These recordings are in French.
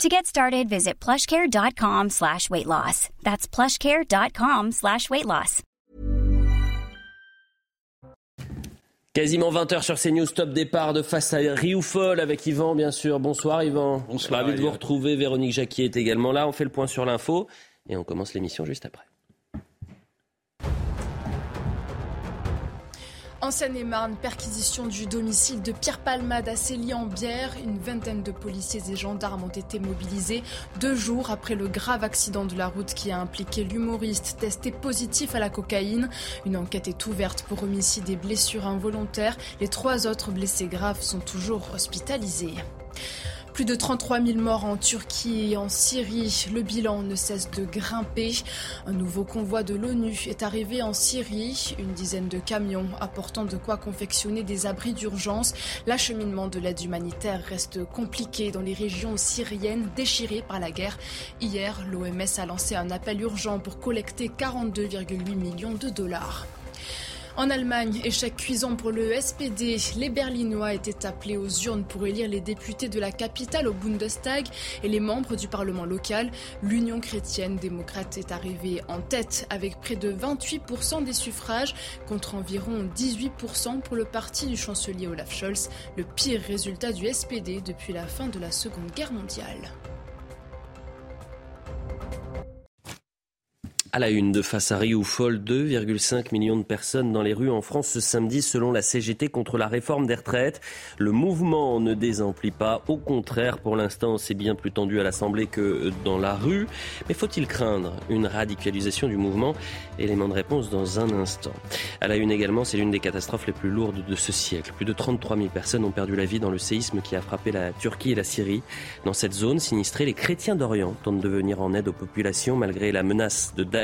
To get started, visit plushcare.com slash weight loss. That's plushcare.com slash weight loss. Quasiment 20h sur CNews, top départ de face à Rioufol avec Yvan, bien sûr. Bonsoir Yvan. Bonsoir. Ravi de vous retrouver. Véronique Jacquier est également là. On fait le point sur l'info et on commence l'émission juste après. En Seine-et-Marne, perquisition du domicile de Pierre Palmade à Célie-en-Bière. Une vingtaine de policiers et gendarmes ont été mobilisés deux jours après le grave accident de la route qui a impliqué l'humoriste testé positif à la cocaïne. Une enquête est ouverte pour homicide et blessures involontaires. Les trois autres blessés graves sont toujours hospitalisés. Plus de 33 000 morts en Turquie et en Syrie. Le bilan ne cesse de grimper. Un nouveau convoi de l'ONU est arrivé en Syrie. Une dizaine de camions apportant de quoi confectionner des abris d'urgence. L'acheminement de l'aide humanitaire reste compliqué dans les régions syriennes déchirées par la guerre. Hier, l'OMS a lancé un appel urgent pour collecter 42,8 millions de dollars. En Allemagne, échec cuisant pour le SPD. Les Berlinois étaient appelés aux urnes pour élire les députés de la capitale au Bundestag et les membres du Parlement local. L'Union chrétienne démocrate est arrivée en tête avec près de 28% des suffrages contre environ 18% pour le parti du chancelier Olaf Scholz, le pire résultat du SPD depuis la fin de la Seconde Guerre mondiale. À la une de face à Rioufol, 2,5 millions de personnes dans les rues en France ce samedi selon la CGT contre la réforme des retraites. Le mouvement ne désemplit pas, au contraire pour l'instant c'est bien plus tendu à l'Assemblée que dans la rue. Mais faut-il craindre une radicalisation du mouvement? Élément de réponse dans un instant. À la une également, c'est l'une des catastrophes les plus lourdes de ce siècle. Plus de 33 000 personnes ont perdu la vie dans le séisme qui a frappé la Turquie et la Syrie. Dans cette zone sinistrée, les chrétiens d'Orient tentent de venir en aide aux populations malgré la menace de Daesh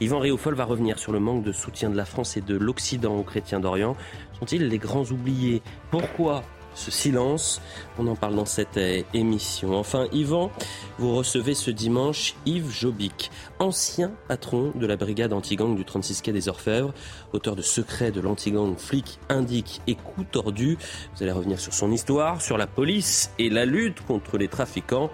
Yvan Réaufol va revenir sur le manque de soutien de la France et de l'Occident aux chrétiens d'Orient. Sont-ils les grands oubliés? Pourquoi ce silence? On en parle dans cette euh, émission. Enfin, Yvan, vous recevez ce dimanche Yves Jobic, ancien patron de la brigade anti-gang du 36 quai des Orfèvres, auteur de Secrets de l'anti-gang flic, indique et coup tordu. Vous allez revenir sur son histoire, sur la police et la lutte contre les trafiquants.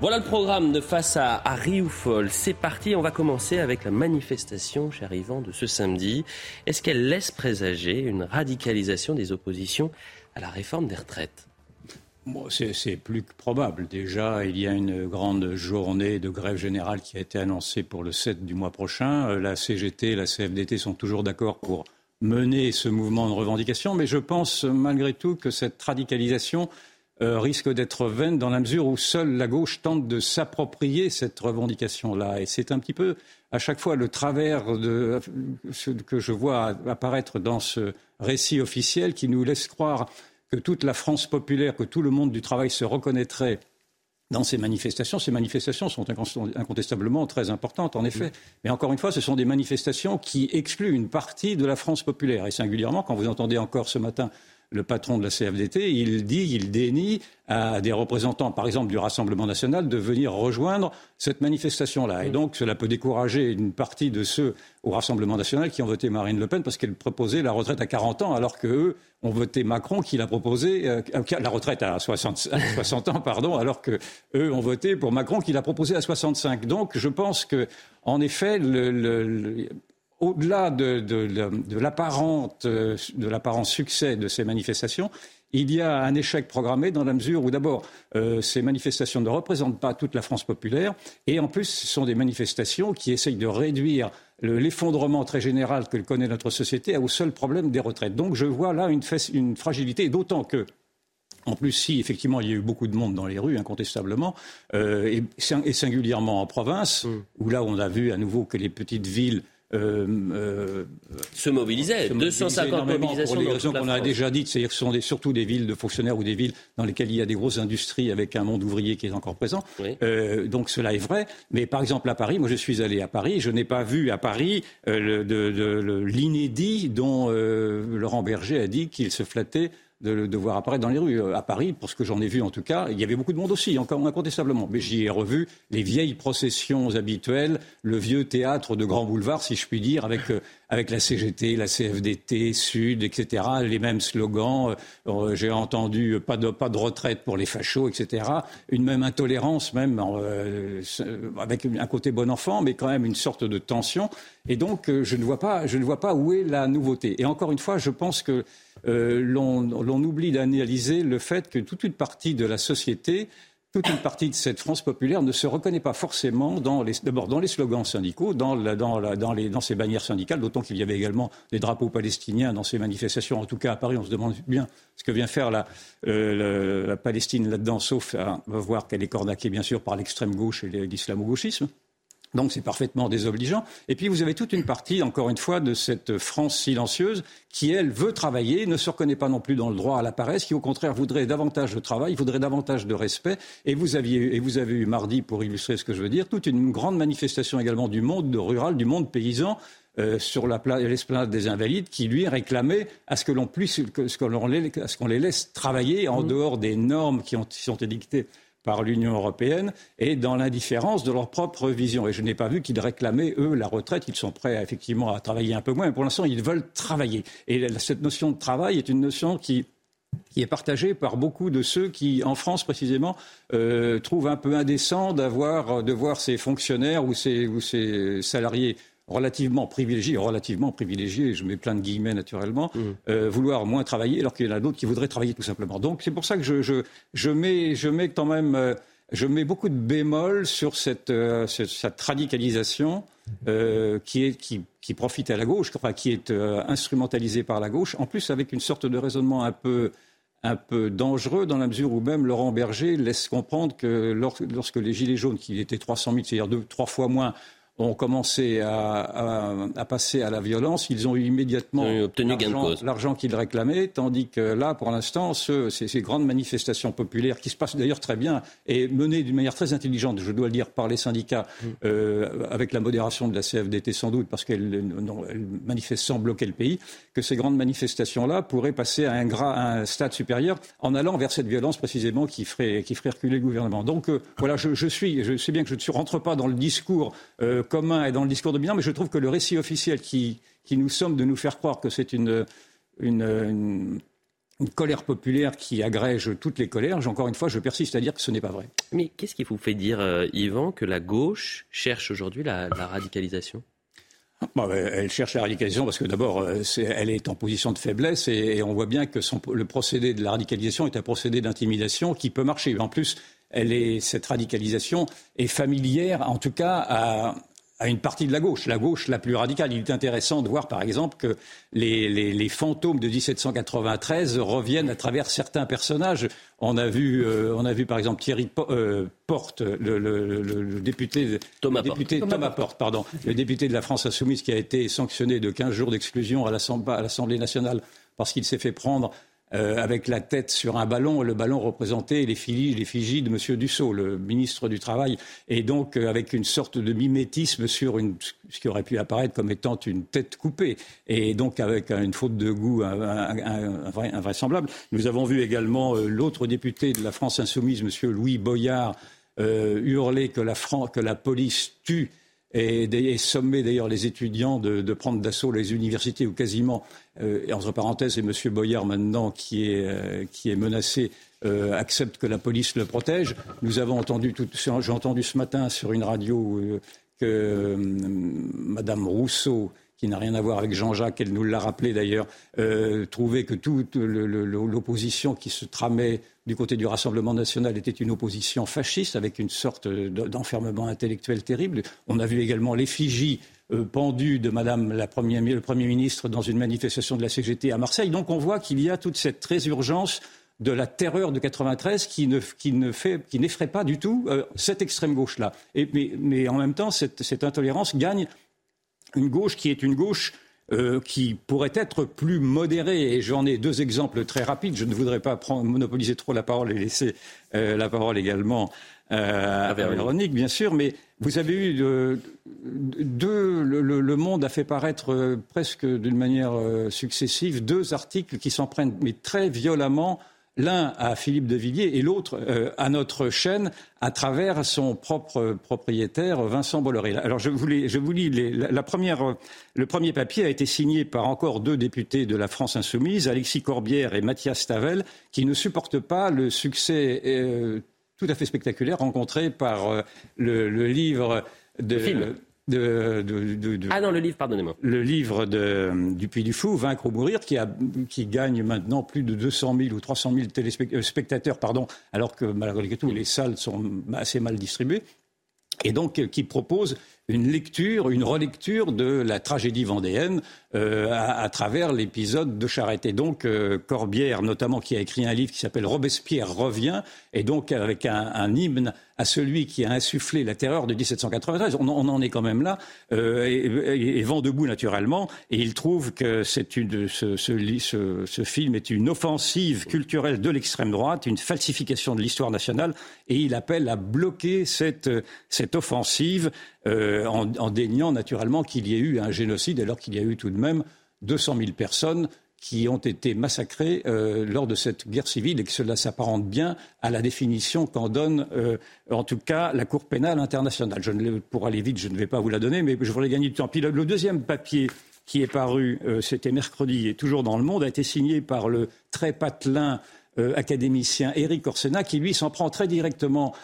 Voilà le programme de face à, à Rioufol. C'est parti, on va commencer avec la manifestation, cher Yvan, de ce samedi. Est-ce qu'elle laisse présager une radicalisation des oppositions à la réforme des retraites? C'est plus que probable. Déjà, il y a une grande journée de grève générale qui a été annoncée pour le 7 du mois prochain. Euh, La CGT et la CFDT sont toujours d'accord pour mener ce mouvement de revendication, mais je pense malgré tout que cette radicalisation euh, risque d'être vaine dans la mesure où seule la gauche tente de s'approprier cette revendication-là. Et c'est un petit peu à chaque fois le travers de ce que je vois apparaître dans ce récit officiel qui nous laisse croire que toute la France populaire, que tout le monde du travail se reconnaîtrait dans ces manifestations. Ces manifestations sont incontestablement très importantes, en effet. Mais encore une fois, ce sont des manifestations qui excluent une partie de la France populaire. Et singulièrement, quand vous entendez encore ce matin le patron de la CFDT, il dit, il dénie à des représentants, par exemple du Rassemblement national, de venir rejoindre cette manifestation-là. Et donc, cela peut décourager une partie de ceux au Rassemblement national qui ont voté Marine Le Pen parce qu'elle proposait la retraite à 40 ans, alors qu'eux ont voté Macron qui l'a proposé, euh, la retraite à 60, à 60 ans, pardon, alors qu'eux ont voté pour Macron qui l'a proposé à 65. Donc, je pense que, en effet, le, le au-delà de, de, de l'apparent succès de ces manifestations, il y a un échec programmé dans la mesure où d'abord euh, ces manifestations ne représentent pas toute la France populaire et en plus ce sont des manifestations qui essayent de réduire l'effondrement très général que connaît notre société au seul problème des retraites. Donc je vois là une, une fragilité, d'autant que en plus, si effectivement il y a eu beaucoup de monde dans les rues, incontestablement, euh, et, et, singulièrement en province, mm. où là on a vu à nouveau que les petites villes euh, euh, se mobilisaient. 250 mobilisations. Pour les raisons qu'on a déjà dites, c'est-à-dire que ce sont surtout des villes de fonctionnaires ou des villes dans lesquelles il y a des grosses industries avec un monde ouvrier qui est encore présent. Euh, donc cela est vrai. Mais par exemple à Paris, moi je suis allé à Paris, je n'ai pas vu à Paris l'inédit dont Laurent Berger a dit qu'il se flattait de voir apparaître dans les rues. Euh, à Paris, pour ce que j'en ai vu en tout cas, il y avait beaucoup de monde aussi, encore incontestablement. Mais j'y ai revu les vieilles processions habituelles, le vieux théâtre de Grand Boulevard, si je puis dire, avec, euh, avec la CGT, la CFDT, Sud, etc., les mêmes slogans. Euh, j'ai entendu pas de, pas de retraite pour les fachos, etc. Une même intolérance, même avec un côté bon enfant, mais quand même une sorte de tension. Et donc, je ne vois pas, je ne vois pas où est la nouveauté. Et encore une fois, je pense que euh, l'on oublie d'analyser le fait que toute une partie de la société toute une partie de cette France populaire ne se reconnaît pas forcément d'abord dans les slogans syndicaux, dans, dans, ces bannières syndicales, d'autant qu'il y avait également des drapeaux palestiniens dans ces manifestations. En tout cas, à Paris, on se demande bien ce que vient faire la, euh, Palestine là-dedans, sauf à voir qu'elle est cornaquée, bien sûr, par l'extrême gauche et l'islamo-gauchisme. Donc c'est parfaitement désobligeant. Et puis vous avez toute une partie, encore une fois, de cette France silencieuse qui, elle, veut travailler, ne se reconnaît pas non plus dans le droit à la paresse, qui au contraire voudrait davantage de travail, voudrait davantage de respect. Et vous, aviez, et vous avez eu mardi, pour illustrer ce que je veux dire, toute une grande manifestation également du monde rural, du monde paysan, euh, sur l'esplanade des Invalides, qui lui réclamait à ce que l'on puisse, ce qu'on les, laisse travailler en mmh. dehors des normes qui, ont, qui sont édictées par l'Union européenne et dans l'indifférence de leur propre vision. Et je n'ai pas vu qu'ils réclamaient, eux, la retraite. Ils sont prêts, effectivement, à travailler un peu moins, mais pour l'instant, ils veulent travailler. Et cette notion de travail est une notion qui est partagée par beaucoup de ceux qui, en France précisément, euh, trouvent un peu indécent de voir ces fonctionnaires ou ces salariés relativement privilégiés, relativement privilégiés, je mets plein de guillemets naturellement, mmh. euh, vouloir moins travailler alors qu'il y en a d'autres qui voudraient travailler tout simplement. Donc c'est pour ça que je, je, je, mets, je mets quand même, euh, je mets beaucoup de bémols sur cette, euh, cette radicalisation qui, est, qui, qui, profite à la gauche, enfin qui est instrumentalisée par la gauche, en plus avec une sorte de raisonnement un peu un peu dangereux dans la mesure où même Laurent Berger laisse comprendre que lorsque les Gilets jaunes, qui étaient 300 000, c'est-à-dire trois fois moins, ont commencé à, passer à la violence, ils ont eu immédiatement l'argent qu'ils réclamaient, tandis que là, pour l'instant, ces, ces, grandes manifestations populaires, qui se passent d'ailleurs très bien et menées d'une manière très intelligente, je dois le dire, par les syndicats, mm. euh, avec la modération de la CFDT sans doute, parce qu'elle manifeste sans bloquer le pays, que ces grandes manifestations-là pourraient passer à un, un, stade supérieur en allant vers cette violence précisément qui ferait, qui ferait reculer le gouvernement. Donc euh, voilà, je, suis, je sais bien que je ne rentre pas dans le discours. Euh, commun et dans le discours de bilan, mais je trouve que le récit officiel qui, qui nous sommes de nous faire croire que c'est une, une, colère populaire qui agrège toutes les colères, encore une fois, je persiste à dire que ce n'est pas vrai. Mais qu'est-ce qui vous fait dire, euh, Yvan, que la gauche cherche aujourd'hui la, radicalisation? Bah, elle cherche la radicalisation parce que d'abord, euh, elle est en position de faiblesse et, on voit bien que le procédé de la radicalisation est un procédé d'intimidation qui peut marcher. En plus, elle est, cette radicalisation est familière, en tout cas, à, à une partie de la gauche, la gauche la plus radicale. Il est intéressant de voir, par exemple, que les, les, les fantômes de 1793 reviennent à travers certains personnages. On a vu, euh, on a vu par exemple Thierry euh, Porte, le, le, le, député, Thomas, député Porte. Thomas Porte, pardon, le député de la France insoumise qui a été sanctionné de 15 jours d'exclusion à l'Assemblée nationale parce qu'il s'est fait prendre euh, avec la tête sur un ballon. Le ballon représentait les figies, de M. Dussault, le ministre du Travail, et donc euh, avec une sorte de mimétisme sur ce qui aurait pu apparaître comme étant une tête coupée, et donc avec une faute de goût invraisemblable. Nous avons vu également euh, l'autre député de la France insoumise, M. Louis Boyard, hurler que la, police tue et, sommer d'ailleurs les étudiants de, prendre d'assaut les universités ou quasiment, et entre parenthèses, et M. Boyard maintenant qui est, euh, menacé euh, accepte que la police le protège. Nous avons entendu, j'ai entendu ce matin sur une radio que Mme Rousseau qui n'a rien à voir avec Jean-Jacques, elle nous l'a rappelé d'ailleurs, euh, trouvait que toute l'opposition qui se tramait du côté du Rassemblement national était une opposition fasciste avec une sorte d'enfermement intellectuel terrible. On a vu également l'effigie euh, pendue de Madame la première, le Premier ministre dans une manifestation de la CGT à Marseille. Donc on voit qu'il y a toute cette résurgence de la terreur de 93 qui ne, qui ne fait, qui n'effraie pas du tout euh, cette extrême gauche-là. Mais, mais, en même temps, cette, cette intolérance gagne une gauche qui est une gauche euh, qui pourrait être plus modérée. Et j'en ai deux exemples très rapides. Je ne voudrais pas prendre, monopoliser trop la parole et laisser euh, la parole également euh, à Véronique, bien sûr. Mais vous avez eu deux. Le, Monde a fait paraître presque d'une manière successive deux articles qui s'en prennent, mais très violemment l'un à Philippe de Villiers et l'autre euh, à notre chaîne à travers son propre propriétaire Vincent Bolloré. Alors je vous, je vous lis la, première, le premier papier a été signé par encore deux députés de la France insoumise, Alexis Corbière et Mathias Tavel, qui ne supportent pas le succès euh, tout à fait spectaculaire rencontré par euh, le, livre de ah non, le livre, pardonnez-moi. Le livre de, du Puy du Fou, Vaincre ou mourir, qui, a, qui gagne maintenant plus de 200 000 ou 300 000 téléspectateurs, pardon, alors que malgré tout, les salles sont assez mal distribuées. Et donc, euh, qui propose une lecture, une relecture de la tragédie vendéenne euh, à, travers l'épisode de Charette. Et donc euh, Corbière, notamment, qui a écrit un livre qui s'appelle Robespierre revient, et donc avec un, hymne à celui qui a insufflé la terreur de 1793. On, en est quand même là, euh, et, vent debout naturellement. Et il trouve que c'est une, ce, ce, ce, film est une offensive culturelle de l'extrême droite, une falsification de l'histoire nationale, et il appelle à bloquer cette, cette offensive. Euh, en, déniant naturellement qu'il y ait eu un génocide, alors qu'il y a eu tout de même 200 000 personnes qui ont été massacrées euh, lors de cette guerre civile et que cela s'apparente bien à la définition qu'en donne, euh, en tout cas, la Cour pénale internationale. Je ne, pour aller vite, je ne vais pas vous la donner, mais je voulais gagner du temps. Puis le, deuxième papier qui est paru, c'était mercredi, et toujours dans le monde, a été signé par le très patelin académicien Éric Orsena, qui lui s'en prend très directement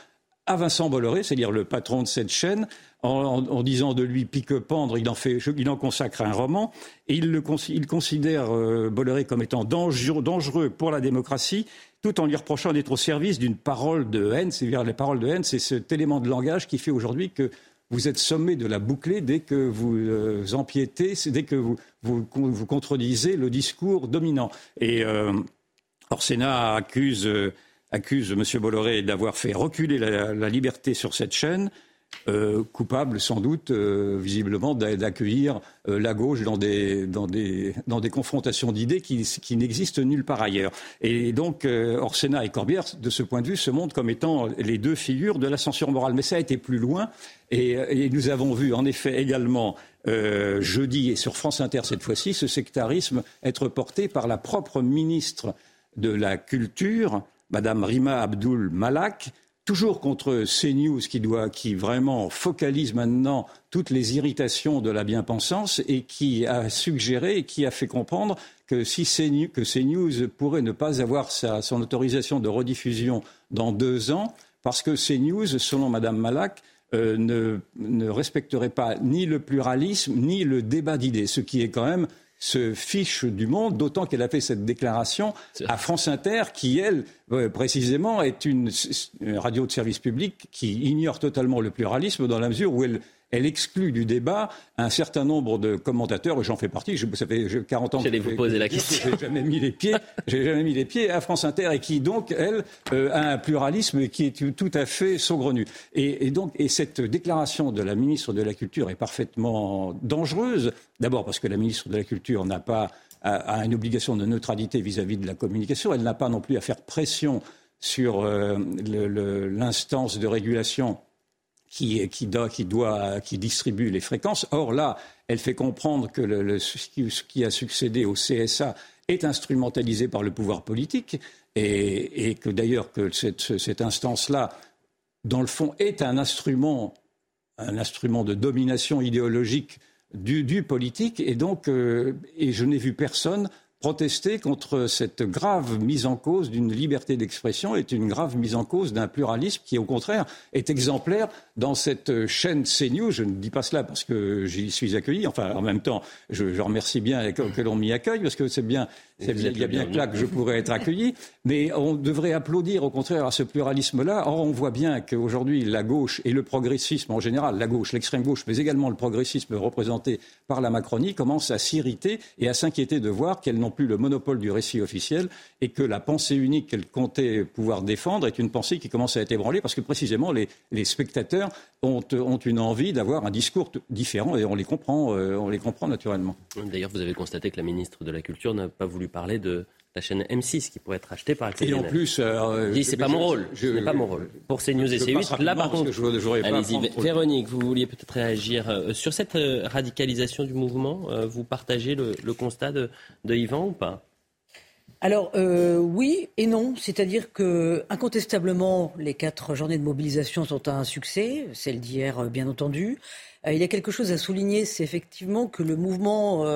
à Vincent Bolloré, c'est-à-dire le patron de cette chaîne, en, disant de lui pique-pendre, il en, il en consacre un roman, et il, le, considère euh, Bolloré comme étant dangereux, pour la démocratie, tout en lui reprochant d'être au service d'une parole de haine. C'est-à-dire, les paroles de haine, c'est cet élément de langage qui fait aujourd'hui que vous êtes sommé de la boucler dès que vous euh, empiétez, dès que vous, vous, vous, contredisez le discours dominant. Et euh, Orsena accuse, euh, accuse M. Bolloré d'avoir fait reculer la, liberté sur cette chaîne. Euh, coupable sans doute, euh, visiblement, d'accueillir euh, la gauche dans des, dans des, dans des confrontations d'idées qui, n'existent nulle part ailleurs. Et donc, Orsena et Corbière, de ce point de vue, se montrent comme étant les deux figures de la censure morale. Mais ça a été plus loin. Et nous avons vu, en effet, également, jeudi et sur France Inter cette fois-ci, ce sectarisme être porté par la propre ministre de la Culture, Madame Rima Abdul Malak, toujours contre CNews qui, doit, qui vraiment focalise maintenant toutes les irritations de la bien-pensance et qui a suggéré et qui a fait comprendre que si CNews, que CNews pourrait ne pas avoir son autorisation de rediffusion dans deux ans, parce que CNews, selon Madame Malak, euh, ne, ne respecterait pas ni le pluralisme ni le débat d'idées, ce qui est quand même se fiche du monde, d'autant qu'elle a fait cette déclaration à France Inter, qui, elle, euh, précisément, est une, radio de service public qui ignore totalement le pluralisme dans la mesure où elle elle exclut du débat un certain nombre de commentateurs, et j'en fais partie, je, ça fait 40 ans que vous poser la question. J'ai jamais mis les pieds, j'ai jamais mis les pieds à France Inter, et qui donc, elle, euh, a un pluralisme qui est tout à fait saugrenu. Et, et, donc, et cette déclaration de la ministre de la Culture est parfaitement dangereuse, d'abord parce que la ministre de la Culture n'a pas a, une obligation de neutralité vis-à-vis de la communication, elle n'a pas non plus à faire pression sur euh, l'instance de régulation qui, qui, doit, qui, distribue les fréquences. Or là, elle fait comprendre que ce qui a succédé au CSA est instrumentalisé par le pouvoir politique et, que d'ailleurs que cette, instance-là, dans le fond, est un instrument, un instrument de domination idéologique du, du politique. Et donc, euh, et je n'ai vu personne protester contre cette grave mise en cause d'une liberté d'expression et une grave mise en cause d'un pluralisme qui, au contraire, est exemplaire dans cette chaîne CNews. Je ne dis pas cela parce que j'y suis accueilli. Enfin, en même temps, je, remercie bien que l'on m'y accueille parce que c'est bien, il y a bien que là que je pourrais être accueilli. Mais on devrait applaudir, au contraire, à ce pluralisme-là. Or, on voit bien qu'aujourd'hui, la gauche et le progressisme en général, la gauche, l'extrême gauche, mais également le progressisme représenté par la Macronie, commencent à s'irriter et à s'inquiéter de voir qu'elles n'ont non plus le monopole du récit officiel et que la pensée unique qu'elle comptait pouvoir défendre est une pensée qui commence à être ébranlée parce que précisément les, spectateurs ont, une envie d'avoir un discours différent et on les comprend, euh, on les comprend naturellement. D'ailleurs, vous avez constaté que la ministre de la Culture n'a pas voulu parler de la chaîne M6 qui pourrait être achetée par Et en plus, euh, c'est pas mon rôle. Ce n'est pas mon rôle. Pour CNews et C8, là par contre, allez-y. Véronique, vous vouliez peut-être réagir euh, sur cette euh, radicalisation du mouvement. Vous partagez le, constat de, Yvan ou pas? Alors oui et non, c'est-à-dire que incontestablement les quatre journées de mobilisation sont un succès, celle d'hier bien entendu. il y a quelque chose à souligner, c'est effectivement que le mouvement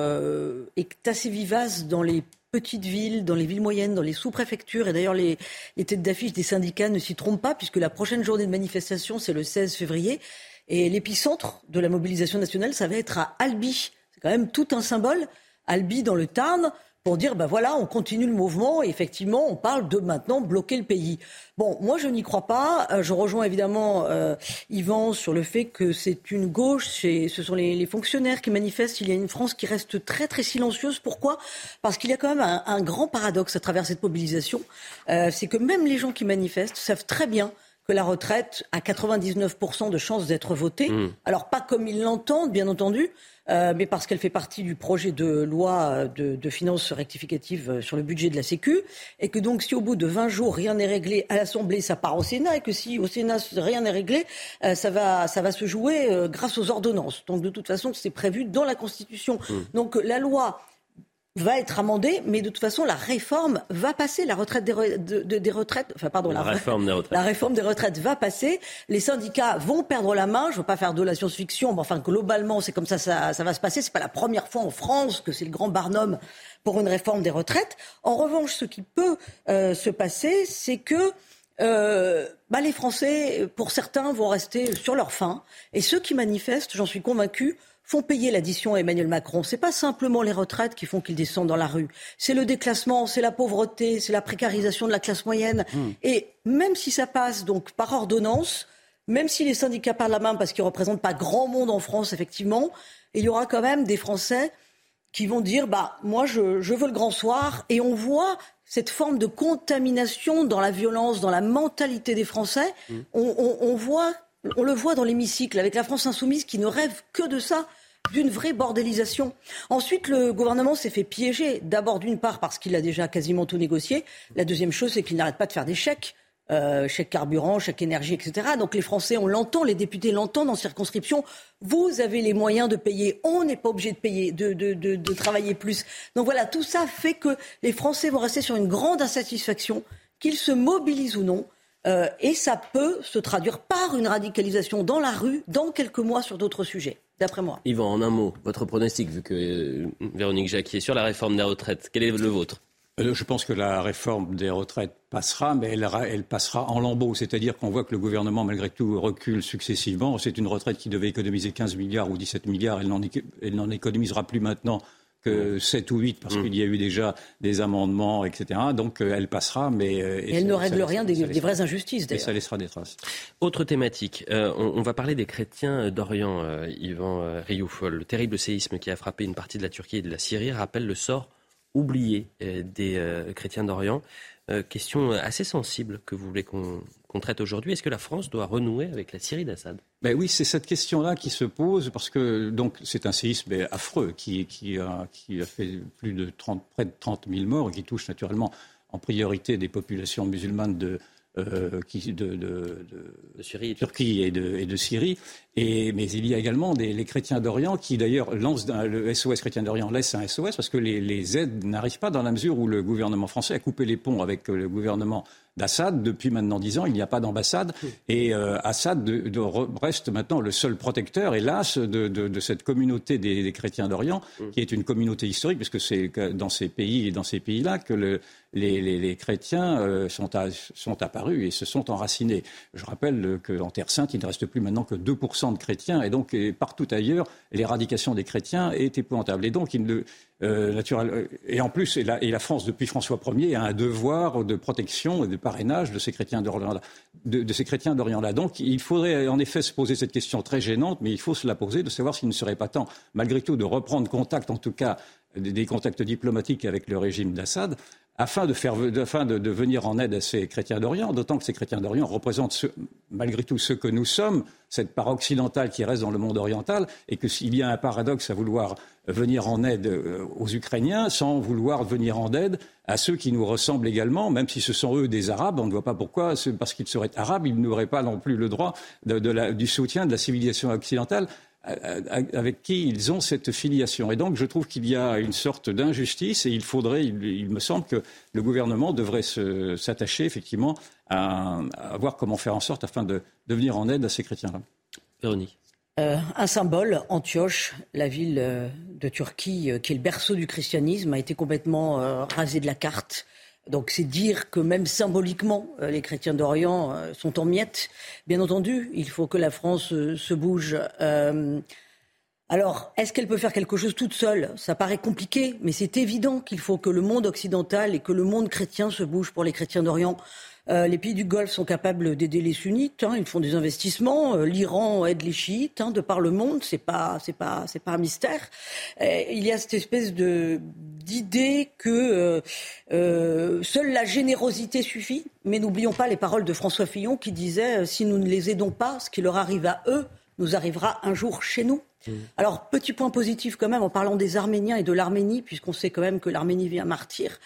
est assez vivace dans les petites villes, dans les villes moyennes, dans les sous-préfectures. Et d'ailleurs, les, têtes d'affiche des syndicats ne s'y trompent pas, puisque la prochaine journée de manifestation, c'est le 16 février. Et l'épicentre de la mobilisation nationale, ça va être à Albi. C'est quand même tout un symbole. Albi dans le Tarn, pour dire, ben voilà, on continue le mouvement et effectivement, on parle de maintenant bloquer le pays. Bon, moi, je n'y crois pas. Euh, je rejoins évidemment euh, Yvan sur le fait que c'est une gauche, et ce sont les, fonctionnaires qui manifestent. Il y a une France qui reste très, très silencieuse. Pourquoi? Parce qu'il y a quand même un, grand paradoxe à travers cette mobilisation. Euh, c'est que même les gens qui manifestent savent très bien que la retraite a 99% de chances d'être votée. Mmh. Alors, pas comme ils l'entendent, bien entendu, euh, mais parce qu'elle fait partie du projet de loi de, finances rectificative sur le budget de la Sécu, et que donc si au bout de 20 jours rien n'est réglé à l'Assemblée, ça part au Sénat, et que si au Sénat rien n'est réglé, euh, ça, va, ça va se jouer euh, grâce aux ordonnances. Donc de toute façon, c'est prévu dans la Constitution. Mmh. Donc la loi va être amendée, mais de toute façon, la réforme va passer. La retraite des, retraites, enfin pardon, la, réforme des retraites. La réforme des retraites va passer. Les syndicats vont perdre la main. Je ne veux pas faire de la science-fiction, mais enfin globalement, c'est comme ça, ça, ça va se passer. C'est pas la première fois en France que c'est le grand Barnum pour une réforme des retraites. En revanche, ce qui peut euh, se passer, c'est que euh, bah, les Français, pour certains, vont rester sur leur faim, et ceux qui manifestent, j'en suis convaincu, font payer l'addition à Emmanuel Macron. Ce n'est pas simplement les retraites qui font qu'ils descendent dans la rue. C'est le déclassement, c'est la pauvreté, c'est la précarisation de la classe moyenne. Hmm. Et même si ça passe donc par ordonnance, même si les syndicats parlent la main parce qu'ils ne représentent pas grand monde en France, effectivement, il y aura quand même des Français qui vont dire bah moi je, veux le grand soir et on voit cette forme de contamination dans la violence, dans la mentalité des Français. Hmm. on voit on le voit dans l'hémicycle avec la France insoumise qui ne rêve que de ça d'une vraie bordélisation. Ensuite, le gouvernement s'est fait piéger. D'abord, d'une part, parce qu'il a déjà quasiment tout négocié. La deuxième chose, c'est qu'il n'arrête pas de faire des chèques. Euh, chèques carburant, chèques énergie, etc. Donc les Français, on l'entend, les députés l'entendent en circonscription. Vous avez les moyens de payer. On n'est pas obligé de payer, de, de, travailler plus. Donc voilà, tout ça fait que les Français vont rester sur une grande insatisfaction, qu'ils se mobilisent ou non. Euh, et ça peut se traduire par une radicalisation dans la rue dans quelques mois sur d'autres sujets, d'après moi. Yvan, en un mot, votre pronostic, vu que euh, Véronique Jacquier, sur la réforme des retraites, quel est le vôtre? Euh, je pense que la réforme des retraites passera, mais elle, elle passera en lambeaux. C'est-à-dire qu'on voit que le gouvernement, malgré tout, recule successivement. C'est une retraite qui devait économiser 15 milliards ou 17 milliards. Elle n'en économisera plus maintenant que 7 ou 8 parce mmh. qu'il y a eu déjà des amendements, etc. Donc euh, elle passera, mais... Euh, et elle ne règle rien des, vraies injustices, d'ailleurs. Et ça laissera des traces. Autre thématique, euh, on, va parler des chrétiens d'Orient, Yvan Rioufol. Le terrible séisme qui a frappé une partie de la Turquie et de la Syrie rappelle le sort oublié des chrétiens d'Orient. question assez sensible que vous voulez qu'on traite aujourd'hui. Est-ce que la France doit renouer avec la Syrie d'Assad? Ben oui, c'est cette question-là qui se pose parce que c'est un séisme affreux qui, a, fait plus de 30, près de 30 000 morts et qui touche naturellement en priorité des populations musulmanes de, euh, qui, de, de, de, Turquie et de, et de Syrie. Et, mais il y a également des, les chrétiens d'Orient qui d'ailleurs lancent le SOS chrétien d'Orient laisse un SOS parce que les, les aides n'arrivent pas dans la mesure où le gouvernement français a coupé les ponts avec le gouvernement d'Assad. Depuis maintenant dix ans, il n'y a pas d'ambassade. Et euh, Assad de, reste maintenant le seul protecteur, hélas, de, cette communauté des, chrétiens d'Orient, qui est une communauté historique, puisque c'est dans ces pays et dans ces pays-là que le, les, chrétiens euh, sont, apparus et se sont enracinés. Je rappelle qu'en Terre Sainte, il ne reste plus maintenant que 2% de chrétiens, et donc partout ailleurs, l'éradication des chrétiens est épouvantable. Et donc, il ne, euh, naturel. Euh, et en plus, et la, France, depuis François Ier, a un devoir de protection et de parrainage. De, ces chrétiens d'Orient-là. Donc, il faudrait en effet se poser cette question très gênante, mais il faut se la poser de savoir s'il ne serait pas temps, malgré tout, de reprendre contact, en tout cas, des contacts diplomatiques avec le régime d'Assad afin, de, venir en aide à ces chrétiens d'Orient, d'autant que ces chrétiens d'Orient représentent malgré tout ce que nous sommes, cette part occidentale qui reste dans le monde oriental, et que s'il y a un paradoxe à vouloir venir en aide euh, aux Ukrainiens sans vouloir venir en aide à ceux qui nous ressemblent également, même si ce sont eux des Arabes, on ne voit pas pourquoi, parce qu'ils seraient Arabes, ils n'auraient pas non plus le droit du soutien de la civilisation occidentale avec qui ils ont cette filiation. Et donc, je trouve qu'il y a une sorte d'injustice et il faudrait, il, me semble que le gouvernement devrait s'attacher effectivement à, voir comment faire en sorte afin de, venir en aide à ces chrétiens-là. Véronique. Euh, un symbole, Antioche, la ville euh, de Turquie euh, qui est le berceau du christianisme, a été complètement rasé de la carte. Donc c'est dire que même symboliquement, euh, les chrétiens d'Orient euh, sont en miettes. Bien entendu, il faut que la France euh, se bouge. alors, est-ce qu'elle peut faire quelque chose toute seule? Ça paraît compliqué, mais c'est évident qu'il faut que le monde occidental et que le monde chrétien se bouge pour les chrétiens d'Orient. Euh, les pays du Golfe sont capables d'aider les sunnites. Hein, ils font des investissements. Euh, L'Iran aide les chiites hein, de par le monde. C'est pas, c'est pas, c'est pas un mystère. il y a cette espèce de d'idée que euh, seule la générosité suffit. Mais n'oublions pas les paroles de François Fillon qui disait si nous ne les aidons pas, ce qui leur arrive à eux nous arrivera un jour chez nous. Mmh. Alors, petit point positif quand même en parlant des Arméniens et de l'Arménie, puisqu'on sait quand même que l'Arménie vient martyr.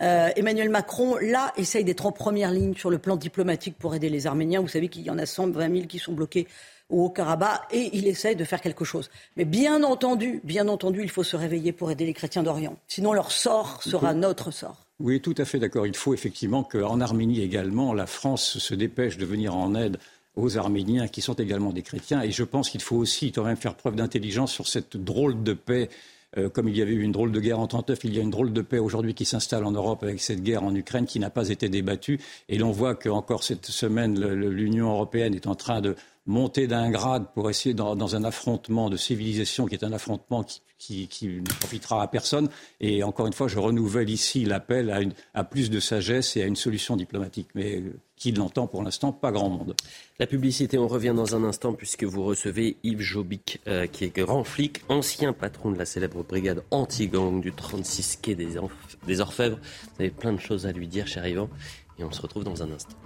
Euh, Emmanuel Macron, là, essaye d'être en première ligne sur le plan diplomatique pour aider les Arméniens. Vous savez qu'il y en a 120 000 qui sont bloqués au Haut-Karabakh et il essaye de faire quelque chose. Mais bien entendu, bien entendu, il faut se réveiller pour aider les chrétiens d'Orient. Sinon, leur sort sera notre sort. Oui, tout à fait d'accord. Il faut effectivement qu'en Arménie également, la France se dépêche de venir en aide aux Arméniens qui sont également des chrétiens. Et je pense qu'il faut aussi quand même faire preuve d'intelligence sur cette drôle de paix euh, comme il y avait eu une drôle de guerre en 39, il y a une drôle de paix aujourd'hui qui s'installe en Europe avec cette guerre en Ukraine qui n'a pas été débattue. Et l'on voit qu'encore cette semaine, l'Union européenne est en train de monter d'un grade pour essayer dans, un affrontement de civilisation qui est un affrontement qui, ne profitera à personne. Et encore une fois, je renouvelle ici l'appel à, plus de sagesse et à une solution diplomatique. Mais euh, qui l'entend pour l'instant? Pas grand monde. La publicité, on revient dans un instant puisque vous recevez Yves Jobic, euh, qui est grand flic, ancien patron de la célèbre brigade anti-gang du 36 quai des, des Orfèvres. Vous avez plein de choses à lui dire, cher Yvan, et on se retrouve dans un instant.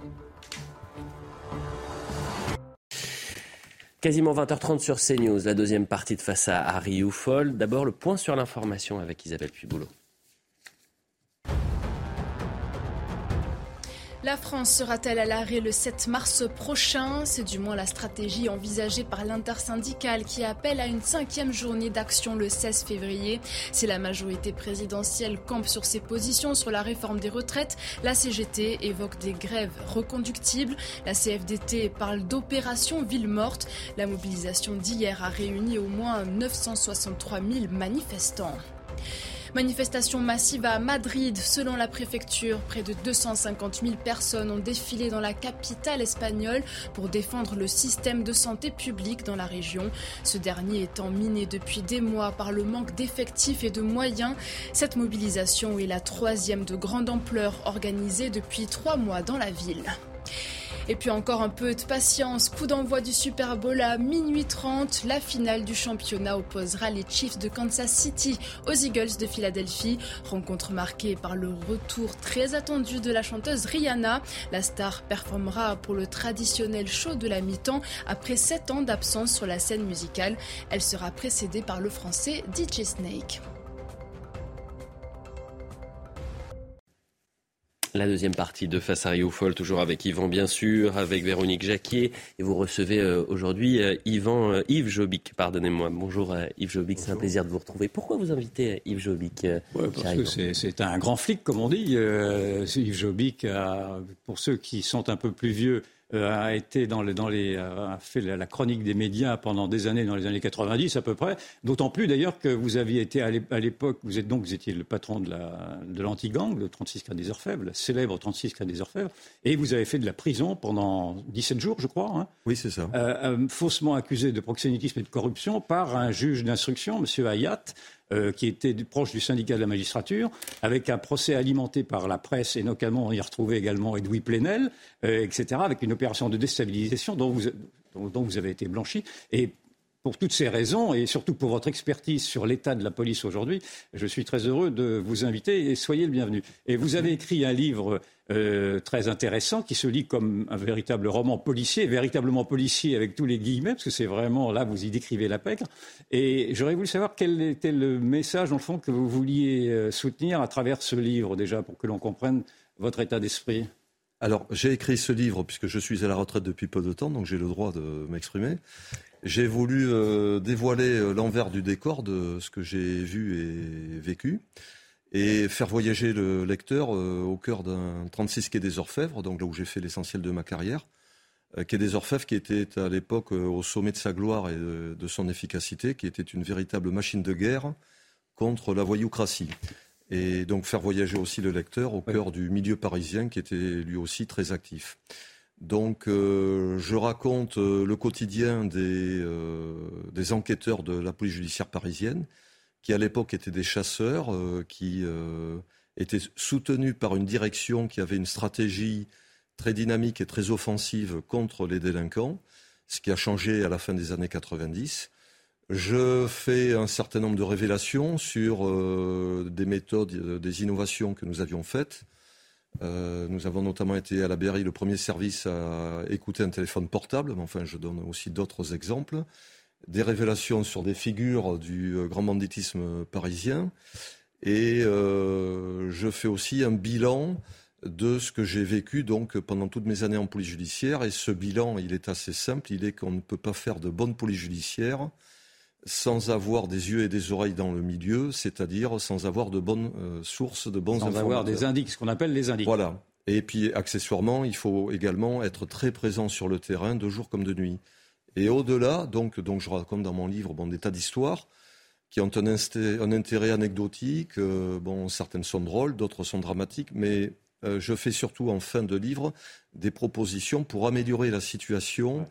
Quasiment 20h30 sur CNews, la deuxième partie de Face à Harry Foll. D'abord, le point sur l'information avec Isabelle Puboulot. La France sera-t-elle à l'arrêt le 7 mars prochain? C'est du moins la stratégie envisagée par l'intersyndicale qui appelle à une cinquième journée d'action le 16 février. Si la majorité présidentielle campe sur ses positions sur la réforme des retraites, la CGT évoque des grèves reconductibles. La CFDT parle d'opération ville morte. La mobilisation d'hier a réuni au moins 963 000 manifestants. Manifestation massive à Madrid. Selon la préfecture, près de 250 000 personnes ont défilé dans la capitale espagnole pour défendre le système de santé publique dans la région. Ce dernier étant miné depuis des mois par le manque d'effectifs et de moyens. Cette mobilisation est la troisième de grande ampleur organisée depuis trois mois dans la ville. Et puis encore un peu de patience. Coup d'envoi du Super Bowl à minuit 30. La finale du championnat opposera les Chiefs de Kansas City aux Eagles de Philadelphie. Rencontre marquée par le retour très attendu de la chanteuse Rihanna. La star performera pour le traditionnel show de la mi-temps après 7 ans d'absence sur la scène musicale. Elle sera précédée par le français DJ Snake. La deuxième partie de Face à Rio Foll, toujours avec Yvan bien sûr, avec Véronique Jacquier. Et vous recevez euh, aujourd'hui euh, Yvan, euh, Yves Jobic, pardonnez-moi. Bonjour Yves Jobic, c'est un plaisir de vous retrouver. Pourquoi vous invitez Yves Jobic Parce que c'est un grand flic, comme on dit. Yves Jobic, pour ceux qui sont un peu plus vieux, a été dans, dans les, a fait la, chronique des médias pendant des années, dans les années 90 à peu près. D'autant plus d'ailleurs que vous aviez été à l'époque, vous êtes donc vous étiez le patron de la de l'anti-gang, le 36 cas des Orfèvres, le célèbre 36 cas des Orfèvres, et vous avez fait de la prison pendant 17 jours, je crois. Hein, oui, c'est ça. Euh, euh, faussement accusé de proxénétisme et de corruption par un juge d'instruction, M. Hayat, euh, qui était proche du syndicat de la magistrature, avec un procès alimenté par la presse, et notamment on y retrouvait également Edoui Plenel, euh, etc., avec une opération de déstabilisation dont vous, dont, vous avez été blanchi. Et pour toutes ces raisons et surtout pour votre expertise sur l'état de la police aujourd'hui, je suis très heureux de vous inviter et soyez le bienvenu. Et vous avez écrit un livre euh, très intéressant qui se lit comme un véritable roman policier, véritablement policier avec tous les guillemets, parce que c'est vraiment là, vous y décrivez la pègre. Et j'aurais voulu savoir quel était le message, le fond, que vous vouliez euh, soutenir à travers ce livre, déjà, pour que l'on comprenne votre état d'esprit. Alors, j'ai écrit ce livre puisque je suis à la retraite depuis peu de temps, donc j'ai le droit de m'exprimer. J'ai voulu euh, dévoiler euh, l'envers du décor de ce que j'ai vu et vécu et faire voyager le lecteur euh, au cœur d'un 36 quai des Orfèvres, donc là où j'ai fait l'essentiel de ma carrière. quai des Orfèvres qui était à l'époque au sommet de sa gloire et de, son efficacité, qui était une véritable machine de guerre contre la voyoucratie. Et donc faire voyager aussi le lecteur au cœur du milieu parisien qui était lui aussi très actif. Donc, euh, je raconte euh, le quotidien des, euh, des, enquêteurs de la police judiciaire parisienne, qui à l'époque étaient des chasseurs, qui étaient soutenus par une direction qui avait une stratégie très dynamique et très offensive contre les délinquants, ce qui a changé à la fin des années 90. Je fais un certain nombre de révélations sur des méthodes, des innovations que nous avions faites euh, nous avons notamment été à la BRI le premier service à écouter un téléphone portable, mais enfin je donne aussi d'autres exemples. Des révélations sur des figures du euh, grand banditisme parisien. Et euh, je fais aussi un bilan de ce que j'ai vécu donc pendant toutes mes années en police judiciaire. Et ce bilan, il est assez simple, il est qu'on ne peut pas faire de bonne police judiciaire sans avoir des yeux et des oreilles dans le milieu, c'est-à-dire sans avoir de bonnes euh, sources, de bons Sans avoir des indices, ce qu'on appelle les indices. Voilà. Et puis, accessoirement, il faut également être très présent sur le terrain, de jour comme de nuit. Et au-delà, donc, donc je raconte dans mon livre bon, des tas d'histoires qui ont un, un intérêt anecdotique. Euh, bon, certaines sont drôles, d'autres sont dramatiques, mais euh, je fais surtout en fin de livre des propositions pour améliorer la situation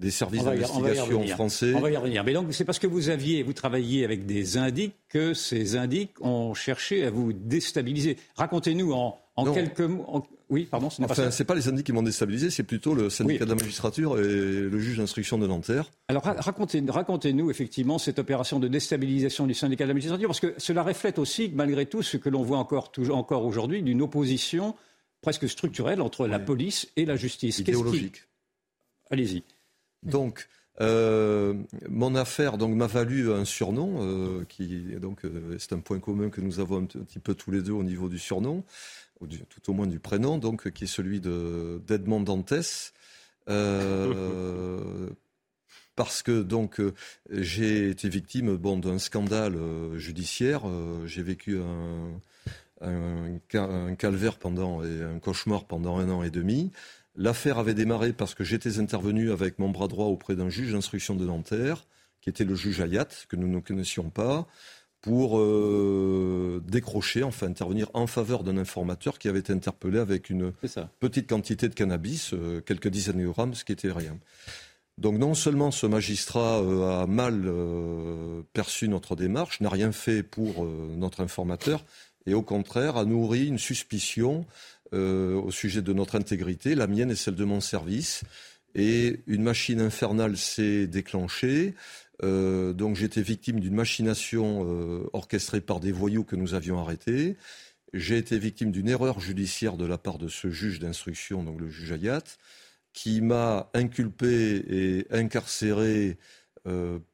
des services d'investigation français. On va y revenir. Mais donc, c'est parce que vous aviez, vous travailliez avec des indiques que ces indiques ont cherché à vous déstabiliser. Racontez-nous en, quelques mots. Oui, pardon, ce n'est enfin, pas pas les syndics qui m'ont déstabilisé, c'est plutôt le syndicat de la magistrature et le juge d'instruction de Nanterre. Alors racontez, racontez-nous effectivement cette opération de déstabilisation du syndicat de la magistrature, parce que cela reflète aussi, malgré tout, ce que l'on voit encore, encore aujourd'hui, d'une opposition presque structurelle entre la police et la justice. Idéologique. Allez-y. Donc, euh, mon affaire donc m'a valu un surnom euh, qui donc euh, c'est un point commun que nous avons un, petit peu tous les deux au niveau du surnom ou tout au moins du prénom donc qui est celui de d'Edmond Dantès. Parce que donc j'ai été victime bon d'un scandale judiciaire. J'ai vécu un, un, calvaire pendant et un cauchemar pendant un an et demi L'affaire avait démarré parce que j'étais intervenu avec mon bras droit auprès d'un juge d'instruction de Nanterre, qui était le juge Ayat, que nous ne connaissions pas, pour euh, décrocher, enfin intervenir en faveur d'un informateur qui avait été interpellé avec une petite quantité de cannabis, euh, quelques dizaines de grammes, ce qui était rien. Donc non seulement ce magistrat euh, a mal perçu notre démarche, n'a rien fait pour notre informateur, et au contraire a nourri une suspicion euh, au sujet de notre intégrité, la mienne et celle de mon service. Et une machine infernale s'est déclenchée. Euh, donc j'étais victime d'une machination euh, orchestrée par des voyous que nous avions arrêtés. J'ai été victime d'une erreur judiciaire de la part de ce juge d'instruction, donc le juge Ayat, qui m'a inculpé et incarcéré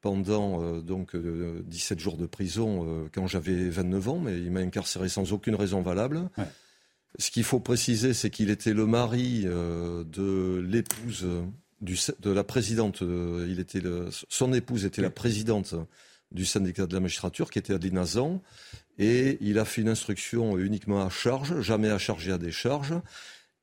pendant donc 17 jours de prison quand j'avais 29 ans, mais il m'a incarcéré sans aucune raison valable. Ce qu'il faut préciser, c'est qu'il était le mari euh, de l'épouse euh, de la présidente. Euh, il était son épouse était la présidente du syndicat de la magistrature, qui était Adeline Nazan, et il a fait une instruction uniquement à charge, jamais à charge et à décharge.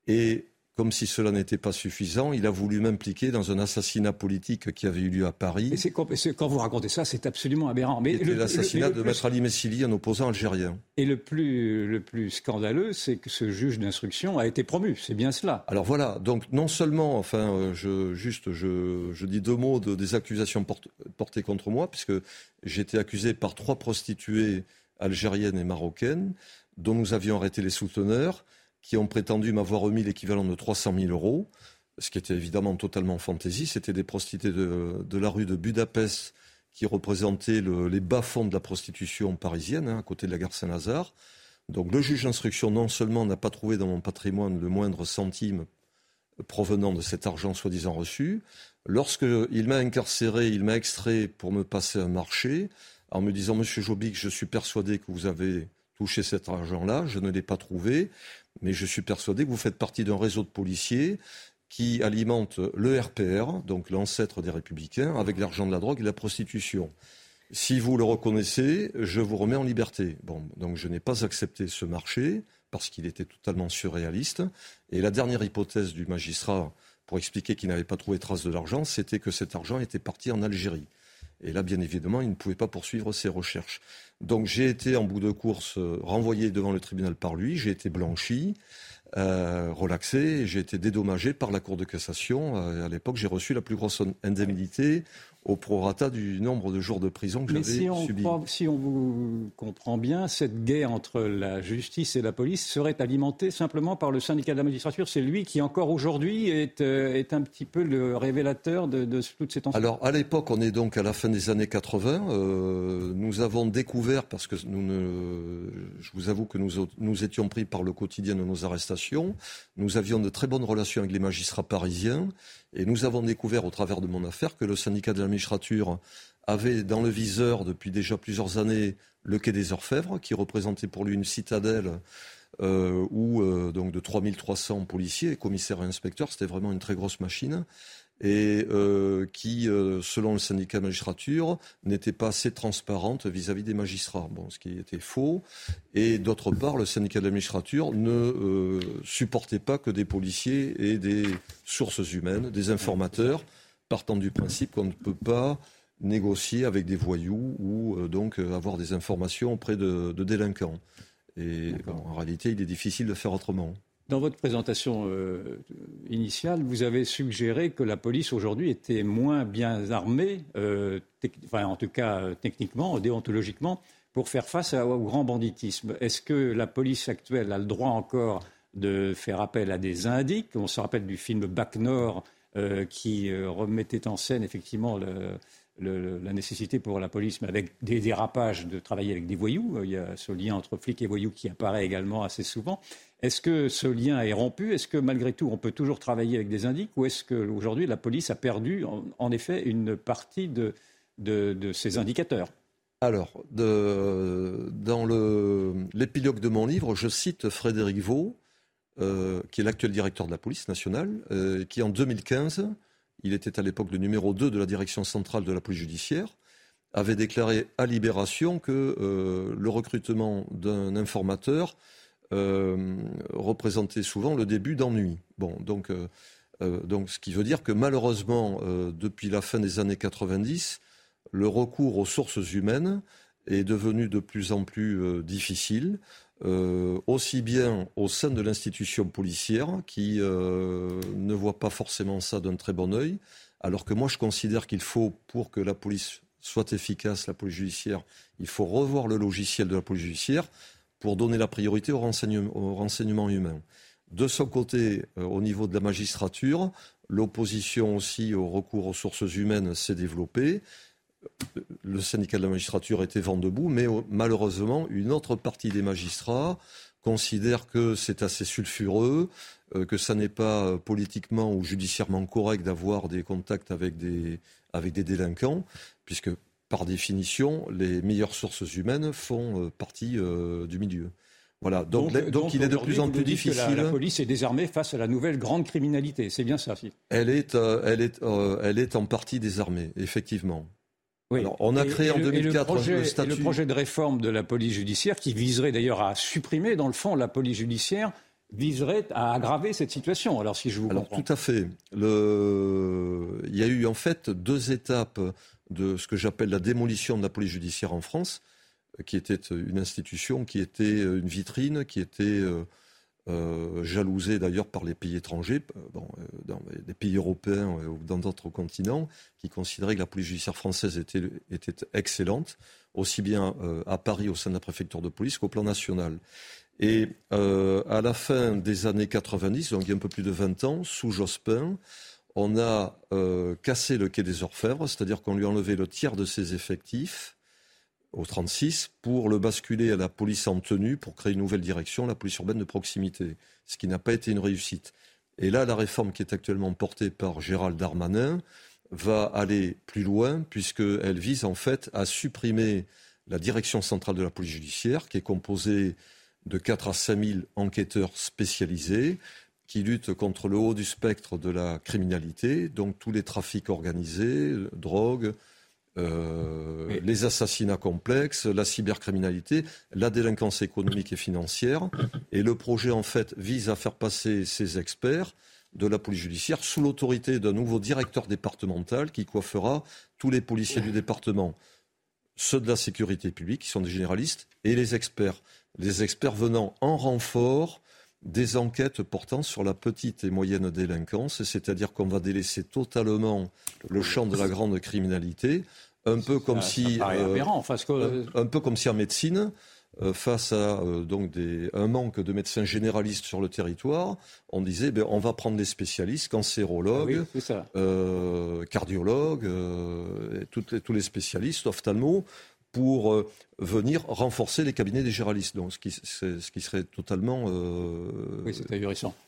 Et comme si cela n'était pas suffisant, il a voulu m'impliquer dans un assassinat politique qui avait eu lieu à Paris. Et quand, quand vous racontez ça, c'est absolument aberrant. Mais l'assassinat de Maître Ali Messili, un opposant algérien. Et le plus, le plus scandaleux, c'est que ce juge d'instruction a été promu. C'est bien cela. Alors voilà. Donc non seulement, enfin, euh, je, juste, je, je dis deux mots de, des accusations portées contre moi, puisque j'ai été accusé par trois prostituées algériennes et marocaines, dont nous avions arrêté les souteneurs qui ont prétendu m'avoir remis l'équivalent de 300 000 euros. ce qui était évidemment totalement fantaisie. C'était des prostituées de, la rue de Budapest qui représentaient les bas-fonds de la prostitution parisienne, hein, à côté de la gare Saint-Lazare. Donc le juge d'instruction non seulement n'a pas trouvé dans mon patrimoine le moindre centime provenant de cet argent soi-disant reçu, lorsqu'il m'a incarcéré, il m'a extrait pour me passer un marché en me disant Monsieur Jobic, je suis persuadé que vous avez touché cet argent-là, je ne l'ai pas trouvé, mais je suis persuadé que vous faites partie d'un réseau de policiers qui alimente le RPR, donc l'ancêtre des républicains, avec l'argent de la drogue et la prostitution. Si vous le reconnaissez, je vous remets en liberté. Bon, donc je n'ai pas accepté ce marché parce qu'il était totalement surréaliste. Et la dernière hypothèse du magistrat pour expliquer qu'il n'avait pas trouvé trace de l'argent, c'était que cet argent était parti en Algérie. Et là, bien évidemment, il ne pouvait pas poursuivre ses recherches. Donc j'ai été en bout de course euh, renvoyé devant le tribunal par lui, j'ai été blanchi. Euh, relaxé. J'ai été dédommagé par la Cour de cassation. Euh, à l'époque, j'ai reçu la plus grosse indemnité au prorata du nombre de jours de prison que j'avais si si on vous comprend bien, cette guerre entre la justice et la police serait alimentée simplement par le syndicat de la magistrature. C'est lui qui, encore aujourd'hui, est, euh, est, un petit peu le révélateur de, de toutes ces tensions. Alors, à l'époque, on est donc à la fin des années 80. Euh, nous avons découvert, parce que nous ne, je vous avoue que nous, nous étions pris par le quotidien de nos arrestations, nous avions de très bonnes relations avec les magistrats parisiens. Et nous avons découvert au travers de mon affaire que le syndicat de la magistrature avait dans le viseur depuis déjà plusieurs années le quai des Orfèvres, qui représentait pour lui une citadelle euh, où, euh, donc de 3300 policiers, commissaires et inspecteurs, c'était vraiment une très grosse machine et euh, qui, euh, selon le syndicat de magistrature, n'était pas assez transparente vis-à-vis des magistrats, bon, ce qui était faux. Et d'autre part, le syndicat de la magistrature ne euh, supportait pas que des policiers et des sources humaines, des informateurs, partant du principe qu'on ne peut pas négocier avec des voyous ou donc avoir des informations auprès de, de délinquants. Et en réalité, il est difficile de faire autrement. Dans votre présentation euh, initiale, vous avez suggéré que la police aujourd'hui était moins bien armée, euh, enfin, en tout cas euh, techniquement, déontologiquement, pour faire face au grand banditisme. Est-ce que la police actuelle a le droit encore de faire appel à des indices On se rappelle du film Bac Nord qui remettait en scène effectivement la nécessité pour la police, mais avec des dérapages, de travailler avec des voyous. Il y a ce lien entre flics et voyous qui apparaît également assez souvent. Est-ce que ce lien est rompu? Est-ce que malgré tout, on peut toujours travailler avec des indices Ou est-ce qu'aujourd'hui, la police a perdu, en, effet, une partie de, ses indicateurs? Alors, dans l'épilogue de mon livre, je cite Frédéric Vaux, euh, qui est l'actuel directeur de la police nationale, euh, qui en 2015, il était à l'époque le numéro 2 de la direction centrale de la police judiciaire, avait déclaré à Libération que euh, le recrutement d'un informateur euh, représentait souvent le début d'ennui. Euh, ce qui veut dire que malheureusement, depuis la fin des années 90, le recours aux sources humaines est devenu de plus en plus difficile, aussi bien au sein de l'institution policière, qui ne voit pas forcément ça d'un très bon œil, alors que moi je considère qu'il faut, pour que la police soit efficace, la police judiciaire, il faut revoir le logiciel de la police judiciaire, pour donner la priorité au renseignement, humain. De son côté, euh, au niveau de la magistrature, l'opposition aussi au recours aux sources humaines s'est développée. Le syndicat de la magistrature était vent debout, mais euh, malheureusement, une autre partie des magistrats considère que c'est assez sulfureux, euh, que ça n'est pas politiquement ou judiciairement correct d'avoir des contacts avec des, avec des délinquants, puisque par définition, les meilleures sources humaines font euh, partie euh, du milieu. Voilà. Donc, il est de plus en plus difficile. Que la, police est désarmée face à la nouvelle grande criminalité. C'est bien ça. Elle est, euh, elle est, elle est en partie désarmée, effectivement. Oui. on a créé en 2004 le, projet, statut. le projet de réforme de la police judiciaire, qui viserait d'ailleurs à supprimer, dans le fond, la police judiciaire, viserait à aggraver cette situation. Alors, si je vous Alors, Tout à fait. Le... Il y a eu en fait deux étapes de ce que j'appelle la démolition de la police judiciaire en France, qui était une institution qui était une vitrine, qui était jalousés d'ailleurs par les pays étrangers, bon, dans des pays européens ou dans d'autres continents, qui considéraient que la police judiciaire française était, était excellente, aussi bien à Paris au sein de la préfecture de police qu'au plan national. Et à la fin des années 90, donc il y a un peu plus de 20 ans, sous Jospin, on a cassé le quai des Orfèvres, c'est-à-dire qu'on lui a enlevé le tiers de ses effectifs au 36 pour le basculer à la police en tenue pour créer une nouvelle direction, la police urbaine de proximité, ce qui n'a pas été une réussite. Et là, la réforme qui est actuellement portée par Gérald Darmanin va aller plus loin puisqu'elle vise en fait à supprimer la direction centrale de la police judiciaire qui est composée de 4 à 5 000 enquêteurs spécialisés qui luttent contre le haut du spectre de la criminalité, donc tous les trafics organisés, drogue, euh, les assassinats complexes, la cybercriminalité, la délinquance économique et financière. Et le projet, en fait, vise à faire passer ces experts de la police judiciaire sous l'autorité d'un nouveau directeur départemental qui coiffera tous les policiers du département, ceux de la sécurité publique, qui sont des généralistes, et les experts. Les experts venant en renfort des enquêtes portant sur la petite et moyenne délinquance, c'est-à-dire qu'on va délaisser totalement le champ de la grande criminalité, un peu comme si, euh, un, peu comme si en médecine, euh, face à euh, donc des, un manque de médecins généralistes sur le territoire, on disait ben, on va prendre des spécialistes, cancérologues, ah cardiologues, tous les spécialistes, ophtalmo, pour euh, venir renforcer les cabinets des généralistes. Donc, ce qui, ce qui serait totalement euh,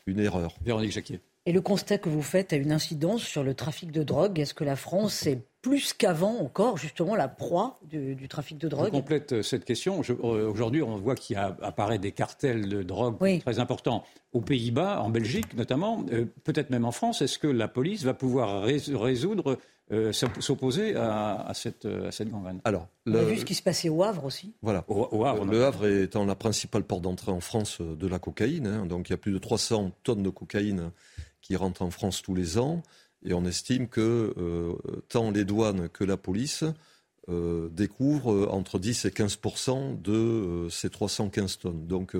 une erreur. Véronique Jacquier. Et le constat que vous faites a une incidence sur le trafic de drogue. Est-ce que la France est plus qu'avant encore justement la proie du, trafic de drogue? Je complète euh, cette question. Aujourd'hui, on voit qu'il apparaît des cartels de drogue très importants aux Pays-Bas, en Belgique notamment, peut-être même en France. Est-ce que la police va pouvoir résoudre euh, s'opposer à, cette, à cette gangrène. Alors, On a vu ce qui se passait au Havre aussi. Voilà. Au, Havre, le Havre étant la principale porte d'entrée en France euh, de la cocaïne. Hein. donc il y a plus de 300 tonnes de cocaïne qui rentrent en France tous les ans. Et on estime que euh, tant les douanes que la police découvrent entre 10 et 15 de ces 315 tonnes. Donc,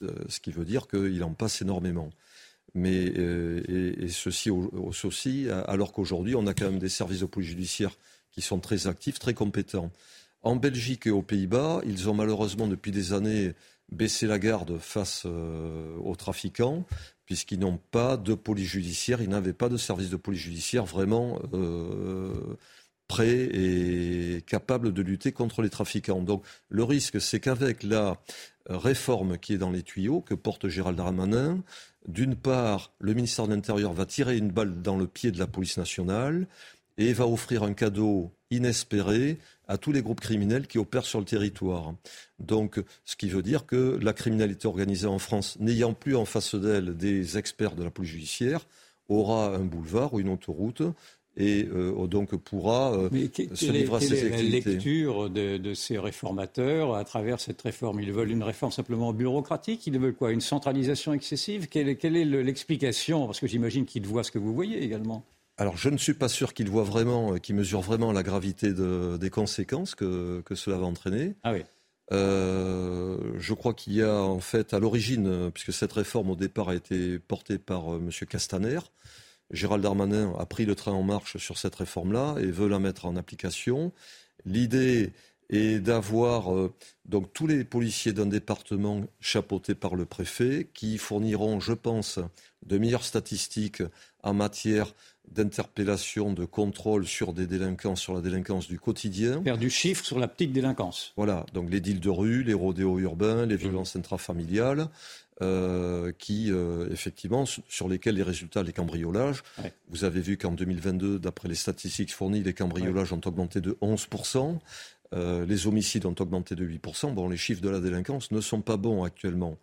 ce qui veut dire qu'il en passe énormément mais euh, et, ceci aussi alors qu'aujourd'hui on a quand même des services de police judiciaire qui sont très actifs, très compétents. En Belgique et aux Pays-Bas, ils ont malheureusement depuis des années baissé la garde face euh, aux trafiquants, puisqu'ils n'ont pas de police judiciaire, ils n'avaient pas de service de police judiciaire vraiment euh, prêt et capable de lutter contre les trafiquants. Donc le risque, c'est qu'avec la réforme qui est dans les tuyaux, que porte Gérald Darmanin, d'une part, le ministère de l'Intérieur va tirer une balle dans le pied de la police nationale et va offrir un cadeau inespéré à tous les groupes criminels qui opèrent sur le territoire. Donc, ce qui veut dire que la criminalité organisée en France, n'ayant plus en face d'elle des experts de la police judiciaire, aura un boulevard ou une autoroute et euh, donc pourra euh, se livrer à ses la lecture de, ces réformateurs à travers cette réforme? Ils veulent une réforme simplement bureaucratique? Ils veulent quoi? Une centralisation excessive? Quelle, est l'explication? Parce que j'imagine qu'ils voient ce que vous voyez également. Alors, je ne suis pas sûr qu'ils voient vraiment, qu'ils mesurent vraiment la gravité des conséquences que, cela va entraîner. Ah oui. Euh, je crois qu'il y a en fait à l'origine, puisque cette réforme au départ a été portée par M. Castaner, Gérald Darmanin a pris le train en marche sur cette réforme-là et veut la mettre en application. L'idée est d'avoir euh, donc tous les policiers d'un département chapeautés par le préfet qui fourniront, je pense, de meilleures statistiques en matière d'interpellation, de contrôle sur des délinquants, sur la délinquance du quotidien. Faire du chiffre sur la petite délinquance. Voilà, donc les deals de rue, les rodéos urbains, les violences intrafamiliales. Euh, qui, euh, effectivement, sur lesquels les résultats, les cambriolages, vous avez vu qu'en 2022, d'après les statistiques fournies, les cambriolages ont augmenté de 11%, euh, les homicides ont augmenté de 8%. Bon, les chiffres de la délinquance ne sont pas bons actuellement.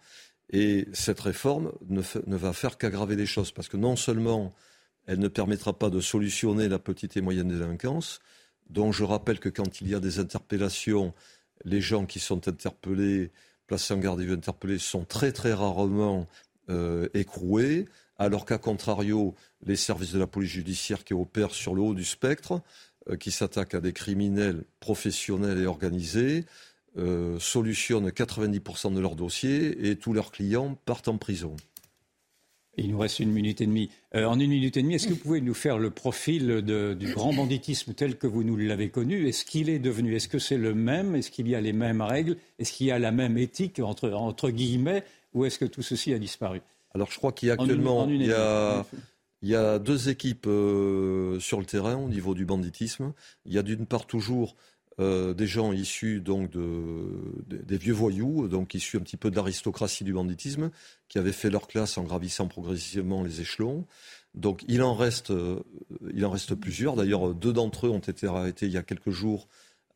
Et cette réforme ne, ne va faire qu'aggraver les choses, parce que non seulement elle ne permettra pas de solutionner la petite et moyenne délinquance, dont je rappelle que quand il y a des interpellations, les gens qui sont interpellés placés en garde à vue interpellés sont très très rarement euh, écroués, alors qu'à contrario, les services de la police judiciaire qui opèrent sur le haut du spectre, euh, qui s'attaquent à des criminels professionnels et organisés, euh, solutionnent 90% de leurs dossiers et tous leurs clients partent en prison. Il nous reste une minute et demie. Euh, en une minute et demie, est-ce que vous pouvez nous faire le profil du grand banditisme tel que vous nous l'avez connu? Est-ce qu'il est devenu Est-ce que c'est le même? Est-ce qu'il y a les mêmes règles? Est-ce qu'il y a la même éthique, entre, entre guillemets? Ou est-ce que tout ceci a disparu? Alors je crois qu'il y a actuellement il, y a, il, y a, deux équipes euh, sur le terrain au niveau du banditisme. Il y a d'une part toujours euh, des gens issus donc des vieux voyous, donc issus un petit peu de l'aristocratie du banditisme, qui avaient fait leur classe en gravissant progressivement les échelons. Donc il en reste, euh, il en reste plusieurs. D'ailleurs, deux d'entre eux ont été arrêtés il y a quelques jours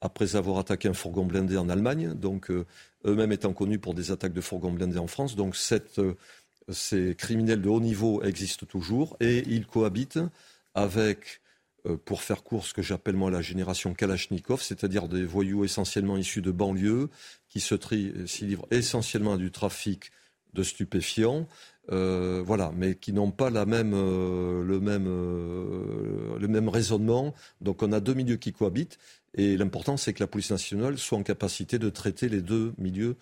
après avoir attaqué un fourgon blindé en Allemagne. Donc euh, eux-mêmes étant connus pour des attaques de fourgons blindés en France. Donc ces criminels de haut niveau existent toujours et ils cohabitent avec pour faire court, ce que j'appelle moi la génération Kalachnikov, c'est-à-dire des voyous essentiellement issus de banlieues qui se s'y livrent essentiellement à du trafic de stupéfiants, euh, voilà, mais qui n'ont pas la même, euh, le, même, le même raisonnement. Donc on a deux milieux qui cohabitent, et l'important c'est que la police nationale soit en capacité de traiter les deux milieux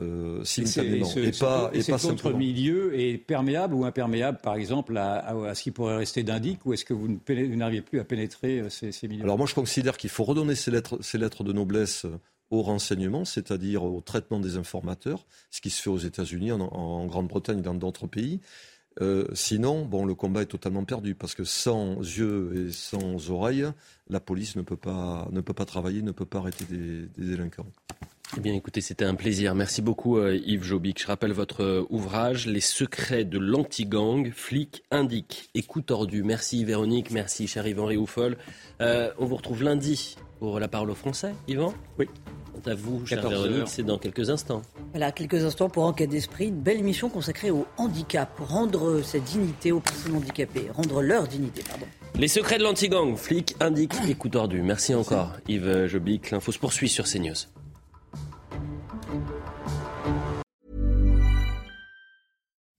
euh, simultanément. Et, et, pas, et, pas votre milieu est perméable ou imperméable, par exemple, à, à, ce qui pourrait rester d'indique, ou est-ce que vous n'arrivez plus à pénétrer euh, ces, ces, milieux? Alors moi, je considère qu'il faut redonner ces lettres, ces lettres de noblesse euh, au renseignement, c'est-à-dire au traitement des informateurs, ce qui se fait aux États-Unis, en, en Grande-Bretagne et dans d'autres pays. Euh, sinon, bon, le combat est totalement perdu parce que sans yeux et sans oreilles, la police ne peut pas, ne peut pas travailler, ne peut pas arrêter des, des délinquants. Eh bien, écoutez, c'était un plaisir. Merci beaucoup, euh, Yves Jobic. Je rappelle votre euh, ouvrage, Les secrets de l'anti-gang, flic indique et coup tordu. Merci, Véronique. Merci, cher Yvan Réoufol. Euh, on vous retrouve lundi pour la parole au français, Yvan Oui. Quant à vous, cher Véronique, c'est dans quelques instants. Voilà, quelques instants pour Enquête d'Esprit, une belle émission consacrée au handicap, rendre cette dignité aux personnes handicapées, rendre leur dignité, pardon. Les secrets de l'anti-gang, flic indique et coup tordu. Merci encore, Yves Jobic. L'info se poursuit sur CNews.